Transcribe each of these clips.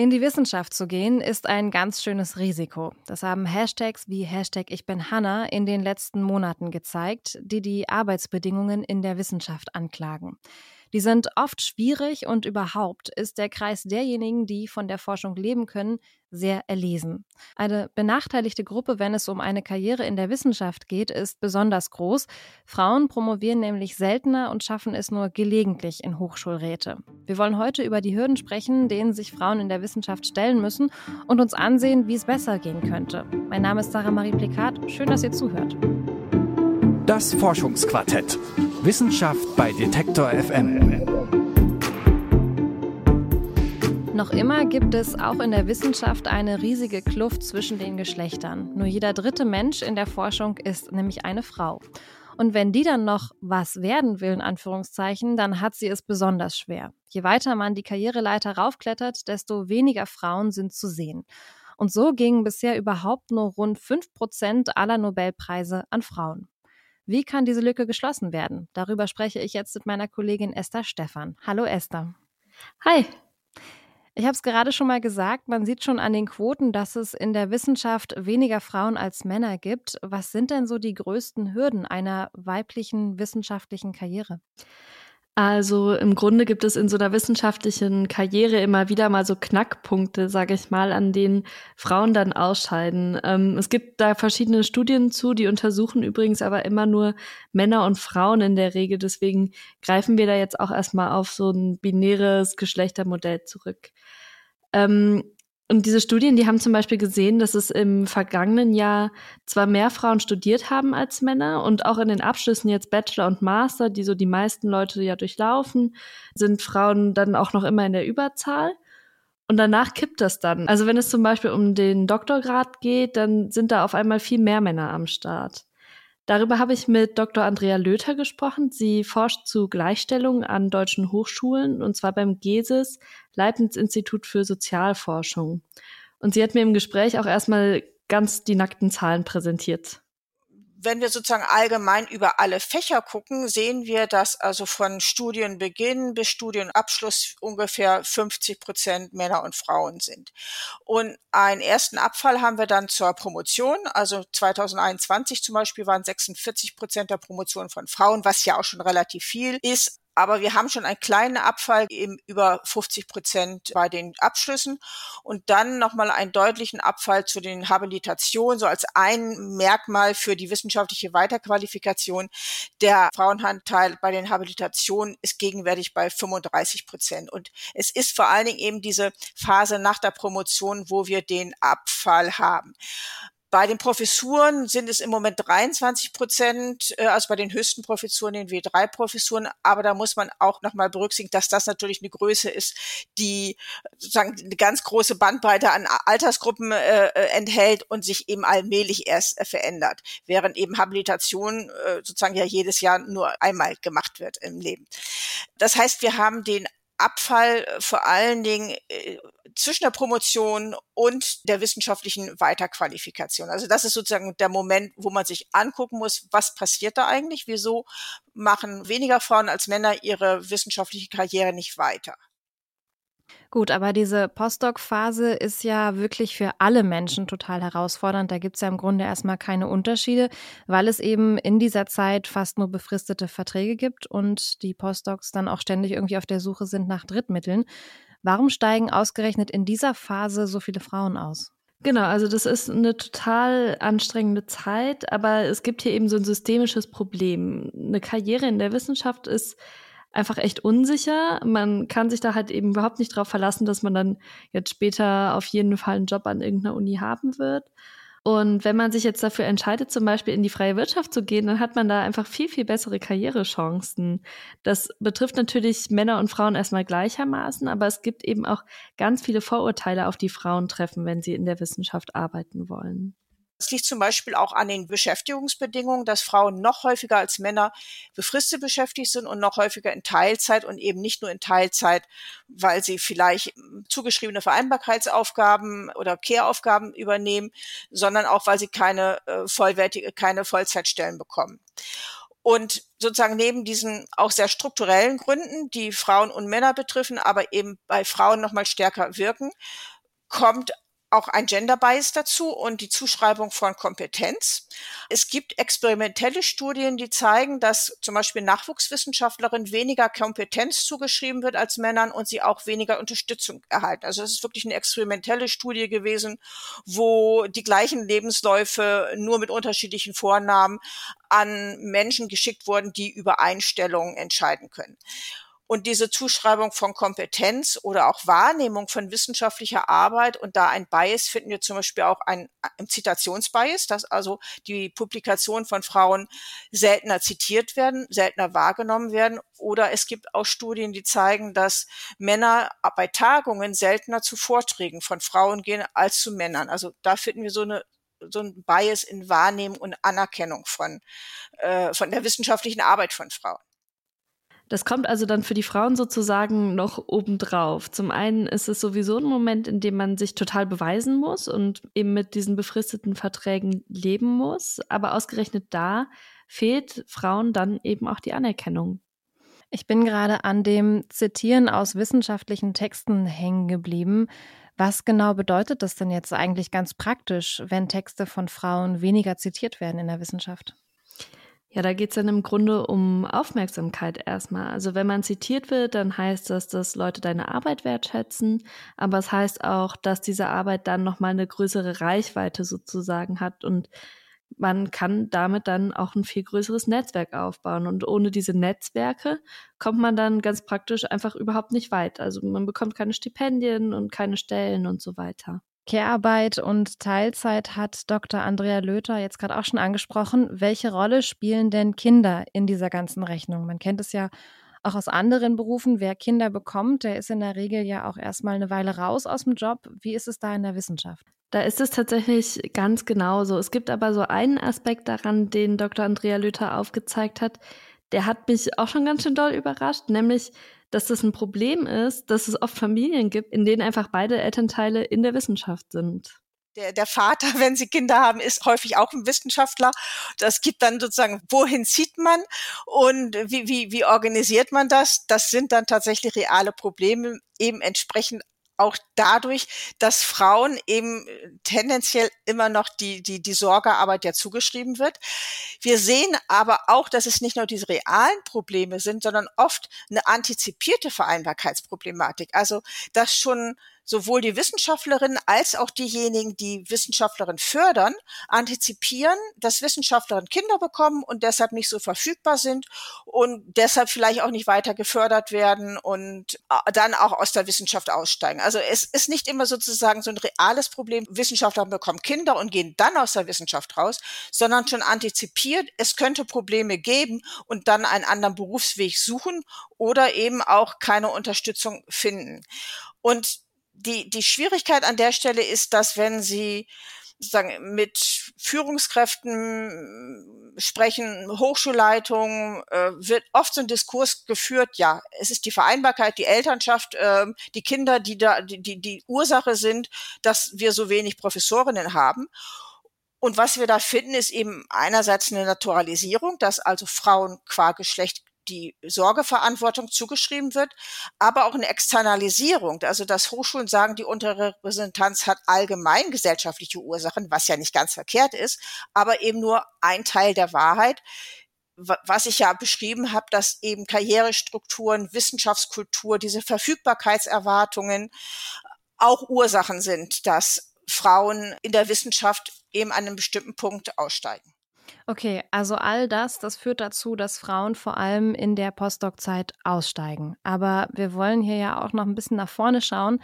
In die Wissenschaft zu gehen, ist ein ganz schönes Risiko. Das haben Hashtags wie Hashtag Ich bin Hanna in den letzten Monaten gezeigt, die die Arbeitsbedingungen in der Wissenschaft anklagen. Die sind oft schwierig und überhaupt ist der Kreis derjenigen, die von der Forschung leben können, sehr erlesen. Eine benachteiligte Gruppe, wenn es um eine Karriere in der Wissenschaft geht, ist besonders groß. Frauen promovieren nämlich seltener und schaffen es nur gelegentlich in Hochschulräte. Wir wollen heute über die Hürden sprechen, denen sich Frauen in der Wissenschaft stellen müssen und uns ansehen, wie es besser gehen könnte. Mein Name ist Sarah Marie Plikat. Schön, dass ihr zuhört. Das Forschungsquartett. Wissenschaft bei Detektor FM. Noch immer gibt es auch in der Wissenschaft eine riesige Kluft zwischen den Geschlechtern. Nur jeder dritte Mensch in der Forschung ist nämlich eine Frau. Und wenn die dann noch was werden will, in Anführungszeichen, dann hat sie es besonders schwer. Je weiter man die Karriereleiter raufklettert, desto weniger Frauen sind zu sehen. Und so gingen bisher überhaupt nur rund 5 Prozent aller Nobelpreise an Frauen. Wie kann diese Lücke geschlossen werden? Darüber spreche ich jetzt mit meiner Kollegin Esther Stephan. Hallo Esther. Hi. Ich habe es gerade schon mal gesagt, man sieht schon an den Quoten, dass es in der Wissenschaft weniger Frauen als Männer gibt. Was sind denn so die größten Hürden einer weiblichen wissenschaftlichen Karriere? Also im Grunde gibt es in so einer wissenschaftlichen Karriere immer wieder mal so Knackpunkte, sage ich mal, an denen Frauen dann ausscheiden. Ähm, es gibt da verschiedene Studien zu, die untersuchen übrigens aber immer nur Männer und Frauen in der Regel. Deswegen greifen wir da jetzt auch erstmal auf so ein binäres Geschlechtermodell zurück. Ähm, und diese Studien, die haben zum Beispiel gesehen, dass es im vergangenen Jahr zwar mehr Frauen studiert haben als Männer und auch in den Abschlüssen jetzt Bachelor und Master, die so die meisten Leute ja durchlaufen, sind Frauen dann auch noch immer in der Überzahl. Und danach kippt das dann. Also wenn es zum Beispiel um den Doktorgrad geht, dann sind da auf einmal viel mehr Männer am Start. Darüber habe ich mit Dr. Andrea Löther gesprochen. Sie forscht zu Gleichstellung an deutschen Hochschulen und zwar beim GESIS, Leibniz-Institut für Sozialforschung. Und sie hat mir im Gespräch auch erstmal ganz die nackten Zahlen präsentiert wenn wir sozusagen allgemein über alle Fächer gucken, sehen wir, dass also von Studienbeginn bis Studienabschluss ungefähr 50 Prozent Männer und Frauen sind. Und einen ersten Abfall haben wir dann zur Promotion. Also 2021 zum Beispiel waren 46 Prozent der Promotion von Frauen, was ja auch schon relativ viel ist. Aber wir haben schon einen kleinen Abfall eben über 50 Prozent bei den Abschlüssen und dann nochmal einen deutlichen Abfall zu den Habilitationen, so als ein Merkmal für die wissenschaftliche Weiterqualifikation. Der Frauenanteil bei den Habilitationen ist gegenwärtig bei 35 Prozent. Und es ist vor allen Dingen eben diese Phase nach der Promotion, wo wir den Abfall haben. Bei den Professuren sind es im Moment 23 Prozent, äh, also bei den höchsten Professuren, den W3-Professuren. Aber da muss man auch nochmal berücksichtigen, dass das natürlich eine Größe ist, die sozusagen eine ganz große Bandbreite an Altersgruppen äh, äh, enthält und sich eben allmählich erst äh, verändert, während eben Habilitation äh, sozusagen ja jedes Jahr nur einmal gemacht wird im Leben. Das heißt, wir haben den Abfall äh, vor allen Dingen äh, zwischen der Promotion und der wissenschaftlichen Weiterqualifikation. Also das ist sozusagen der Moment, wo man sich angucken muss, was passiert da eigentlich? Wieso machen weniger Frauen als Männer ihre wissenschaftliche Karriere nicht weiter? Gut, aber diese Postdoc-Phase ist ja wirklich für alle Menschen total herausfordernd. Da gibt es ja im Grunde erstmal keine Unterschiede, weil es eben in dieser Zeit fast nur befristete Verträge gibt und die Postdocs dann auch ständig irgendwie auf der Suche sind nach Drittmitteln. Warum steigen ausgerechnet in dieser Phase so viele Frauen aus? Genau, also das ist eine total anstrengende Zeit, aber es gibt hier eben so ein systemisches Problem. Eine Karriere in der Wissenschaft ist einfach echt unsicher. Man kann sich da halt eben überhaupt nicht darauf verlassen, dass man dann jetzt später auf jeden Fall einen Job an irgendeiner Uni haben wird. Und wenn man sich jetzt dafür entscheidet, zum Beispiel in die freie Wirtschaft zu gehen, dann hat man da einfach viel, viel bessere Karrierechancen. Das betrifft natürlich Männer und Frauen erstmal gleichermaßen, aber es gibt eben auch ganz viele Vorurteile, auf die Frauen treffen, wenn sie in der Wissenschaft arbeiten wollen. Es liegt zum Beispiel auch an den Beschäftigungsbedingungen, dass Frauen noch häufiger als Männer befristet beschäftigt sind und noch häufiger in Teilzeit und eben nicht nur in Teilzeit, weil sie vielleicht zugeschriebene Vereinbarkeitsaufgaben oder Care-Aufgaben übernehmen, sondern auch, weil sie keine äh, vollwertige, keine Vollzeitstellen bekommen. Und sozusagen neben diesen auch sehr strukturellen Gründen, die Frauen und Männer betreffen, aber eben bei Frauen noch mal stärker wirken, kommt auch ein Gender Bias dazu und die Zuschreibung von Kompetenz. Es gibt experimentelle Studien, die zeigen, dass zum Beispiel Nachwuchswissenschaftlerinnen weniger Kompetenz zugeschrieben wird als Männern und sie auch weniger Unterstützung erhalten. Also es ist wirklich eine experimentelle Studie gewesen, wo die gleichen Lebensläufe nur mit unterschiedlichen Vornamen an Menschen geschickt wurden, die über Einstellungen entscheiden können. Und diese Zuschreibung von Kompetenz oder auch Wahrnehmung von wissenschaftlicher Arbeit und da ein Bias finden wir zum Beispiel auch ein, ein Zitationsbias, dass also die Publikationen von Frauen seltener zitiert werden, seltener wahrgenommen werden. Oder es gibt auch Studien, die zeigen, dass Männer bei Tagungen seltener zu Vorträgen von Frauen gehen als zu Männern. Also da finden wir so eine so ein Bias in Wahrnehmung und Anerkennung von, äh, von der wissenschaftlichen Arbeit von Frauen. Das kommt also dann für die Frauen sozusagen noch obendrauf. Zum einen ist es sowieso ein Moment, in dem man sich total beweisen muss und eben mit diesen befristeten Verträgen leben muss. Aber ausgerechnet da fehlt Frauen dann eben auch die Anerkennung. Ich bin gerade an dem Zitieren aus wissenschaftlichen Texten hängen geblieben. Was genau bedeutet das denn jetzt eigentlich ganz praktisch, wenn Texte von Frauen weniger zitiert werden in der Wissenschaft? Ja, da geht es dann im Grunde um Aufmerksamkeit erstmal. Also wenn man zitiert wird, dann heißt das, dass Leute deine Arbeit wertschätzen, aber es heißt auch, dass diese Arbeit dann nochmal eine größere Reichweite sozusagen hat und man kann damit dann auch ein viel größeres Netzwerk aufbauen. Und ohne diese Netzwerke kommt man dann ganz praktisch einfach überhaupt nicht weit. Also man bekommt keine Stipendien und keine Stellen und so weiter. Care-Arbeit und Teilzeit hat Dr. Andrea Löther jetzt gerade auch schon angesprochen. Welche Rolle spielen denn Kinder in dieser ganzen Rechnung? Man kennt es ja auch aus anderen Berufen. Wer Kinder bekommt, der ist in der Regel ja auch erstmal eine Weile raus aus dem Job. Wie ist es da in der Wissenschaft? Da ist es tatsächlich ganz genauso. Es gibt aber so einen Aspekt daran, den Dr. Andrea Löther aufgezeigt hat, der hat mich auch schon ganz schön doll überrascht, nämlich dass das ein Problem ist, dass es oft Familien gibt, in denen einfach beide Elternteile in der Wissenschaft sind. Der, der Vater, wenn sie Kinder haben, ist häufig auch ein Wissenschaftler. Das gibt dann sozusagen, wohin zieht man und wie, wie, wie organisiert man das? Das sind dann tatsächlich reale Probleme, eben entsprechend auch dadurch, dass Frauen eben äh, tendenziell immer noch die, die, die Sorgearbeit ja zugeschrieben wird. Wir sehen aber auch, dass es nicht nur diese realen Probleme sind, sondern oft eine antizipierte Vereinbarkeitsproblematik. Also, dass schon sowohl die Wissenschaftlerinnen als auch diejenigen, die Wissenschaftlerinnen fördern, antizipieren, dass Wissenschaftlerinnen Kinder bekommen und deshalb nicht so verfügbar sind und deshalb vielleicht auch nicht weiter gefördert werden und äh, dann auch aus der Wissenschaft aussteigen. Also es ist nicht immer sozusagen so ein reales Problem, Wissenschaftler bekommen Kinder und gehen dann aus der Wissenschaft raus, sondern schon antizipiert, es könnte Probleme geben und dann einen anderen Berufsweg suchen oder eben auch keine Unterstützung finden. Und die, die Schwierigkeit an der Stelle ist, dass wenn Sie sozusagen mit Führungskräften sprechen, Hochschulleitungen, äh, wird oft so ein Diskurs geführt, ja, es ist die Vereinbarkeit, die Elternschaft, äh, die Kinder, die da die, die, die Ursache sind, dass wir so wenig Professorinnen haben. Und was wir da finden, ist eben einerseits eine Naturalisierung, dass also Frauen qua Geschlecht die Sorgeverantwortung zugeschrieben wird, aber auch eine Externalisierung. Also dass Hochschulen sagen, die Unterrepräsentanz hat allgemein gesellschaftliche Ursachen, was ja nicht ganz verkehrt ist, aber eben nur ein Teil der Wahrheit was ich ja beschrieben habe, dass eben Karrierestrukturen, Wissenschaftskultur, diese Verfügbarkeitserwartungen auch Ursachen sind, dass Frauen in der Wissenschaft eben an einem bestimmten Punkt aussteigen. Okay, also all das, das führt dazu, dass Frauen vor allem in der Postdoc-Zeit aussteigen. Aber wir wollen hier ja auch noch ein bisschen nach vorne schauen.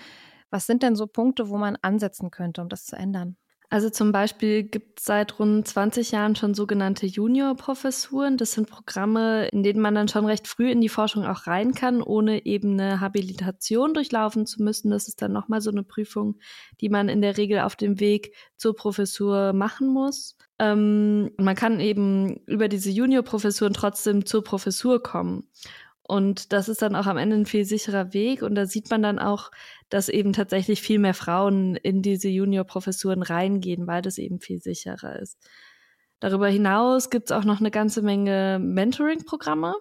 Was sind denn so Punkte, wo man ansetzen könnte, um das zu ändern? Also zum Beispiel gibt es seit rund 20 Jahren schon sogenannte Junior-Professuren. Das sind Programme, in denen man dann schon recht früh in die Forschung auch rein kann, ohne eben eine Habilitation durchlaufen zu müssen. Das ist dann nochmal so eine Prüfung, die man in der Regel auf dem Weg zur Professur machen muss. Ähm, man kann eben über diese Junior-Professuren trotzdem zur Professur kommen. Und das ist dann auch am Ende ein viel sicherer Weg. Und da sieht man dann auch, dass eben tatsächlich viel mehr Frauen in diese Junior-Professuren reingehen, weil das eben viel sicherer ist. Darüber hinaus gibt es auch noch eine ganze Menge Mentoring-Programme.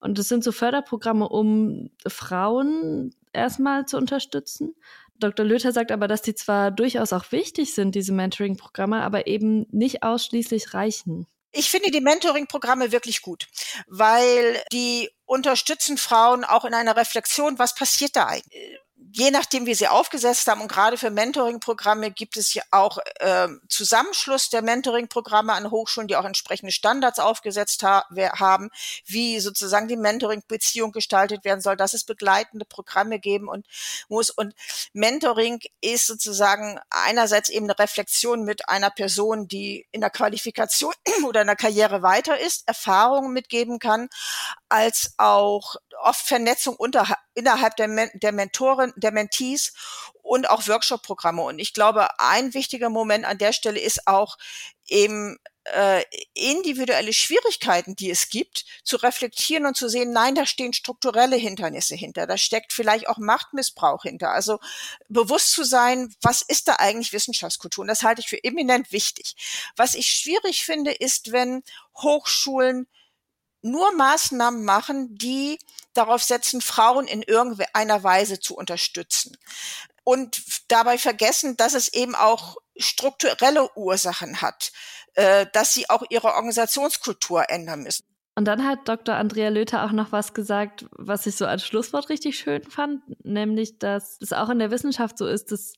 Und das sind so Förderprogramme, um Frauen erstmal zu unterstützen. Dr. Löther sagt aber, dass die zwar durchaus auch wichtig sind, diese Mentoring-Programme, aber eben nicht ausschließlich reichen. Ich finde die Mentoring-Programme wirklich gut, weil die unterstützen Frauen auch in einer Reflexion, was passiert da eigentlich? Je nachdem, wie sie aufgesetzt haben, und gerade für Mentoring-Programme gibt es ja auch äh, Zusammenschluss der Mentoring-Programme an Hochschulen, die auch entsprechende Standards aufgesetzt ha haben, wie sozusagen die Mentoring-Beziehung gestaltet werden soll, dass es begleitende Programme geben und muss. Und Mentoring ist sozusagen einerseits eben eine Reflexion mit einer Person, die in der Qualifikation oder in der Karriere weiter ist, Erfahrungen mitgeben kann, als auch oft Vernetzung unter, innerhalb der, Men der Mentoren, der Mentees und auch Workshop-Programme. Und ich glaube, ein wichtiger Moment an der Stelle ist auch eben äh, individuelle Schwierigkeiten, die es gibt, zu reflektieren und zu sehen, nein, da stehen strukturelle Hindernisse hinter, da steckt vielleicht auch Machtmissbrauch hinter. Also bewusst zu sein, was ist da eigentlich Wissenschaftskultur? Und das halte ich für eminent wichtig. Was ich schwierig finde, ist, wenn Hochschulen nur Maßnahmen machen, die darauf setzen, Frauen in irgendeiner Weise zu unterstützen. Und dabei vergessen, dass es eben auch strukturelle Ursachen hat, äh, dass sie auch ihre Organisationskultur ändern müssen. Und dann hat Dr. Andrea Löther auch noch was gesagt, was ich so als Schlusswort richtig schön fand, nämlich, dass es auch in der Wissenschaft so ist, dass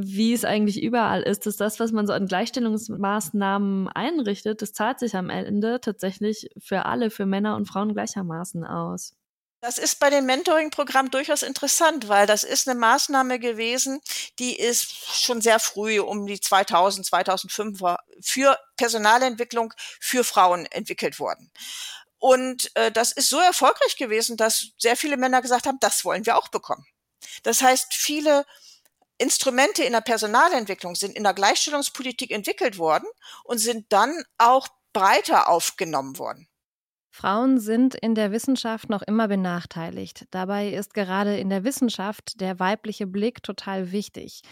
wie es eigentlich überall ist, dass das, was man so an Gleichstellungsmaßnahmen einrichtet, das zahlt sich am Ende tatsächlich für alle, für Männer und Frauen gleichermaßen aus. Das ist bei dem Mentoring-Programm durchaus interessant, weil das ist eine Maßnahme gewesen, die ist schon sehr früh um die 2000, 2005 für Personalentwicklung für Frauen entwickelt worden. Und äh, das ist so erfolgreich gewesen, dass sehr viele Männer gesagt haben, das wollen wir auch bekommen. Das heißt, viele Instrumente in der Personalentwicklung sind in der Gleichstellungspolitik entwickelt worden und sind dann auch breiter aufgenommen worden. Frauen sind in der Wissenschaft noch immer benachteiligt. Dabei ist gerade in der Wissenschaft der weibliche Blick total wichtig.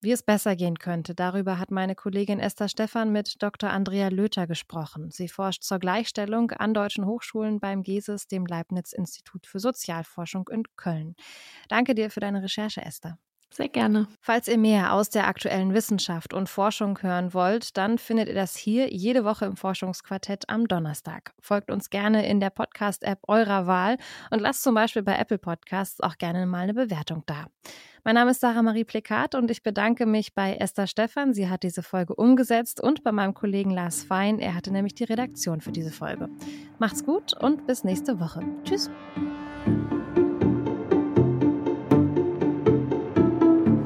Wie es besser gehen könnte, darüber hat meine Kollegin Esther Stephan mit Dr. Andrea Löther gesprochen. Sie forscht zur Gleichstellung an deutschen Hochschulen beim GESIS, dem Leibniz-Institut für Sozialforschung in Köln. Danke dir für deine Recherche, Esther. Sehr gerne. Falls ihr mehr aus der aktuellen Wissenschaft und Forschung hören wollt, dann findet ihr das hier jede Woche im Forschungsquartett am Donnerstag. Folgt uns gerne in der Podcast-App eurer Wahl und lasst zum Beispiel bei Apple Podcasts auch gerne mal eine Bewertung da. Mein Name ist Sarah Marie Plekat und ich bedanke mich bei Esther Stephan. Sie hat diese Folge umgesetzt und bei meinem Kollegen Lars Fein. Er hatte nämlich die Redaktion für diese Folge. Macht's gut und bis nächste Woche. Tschüss.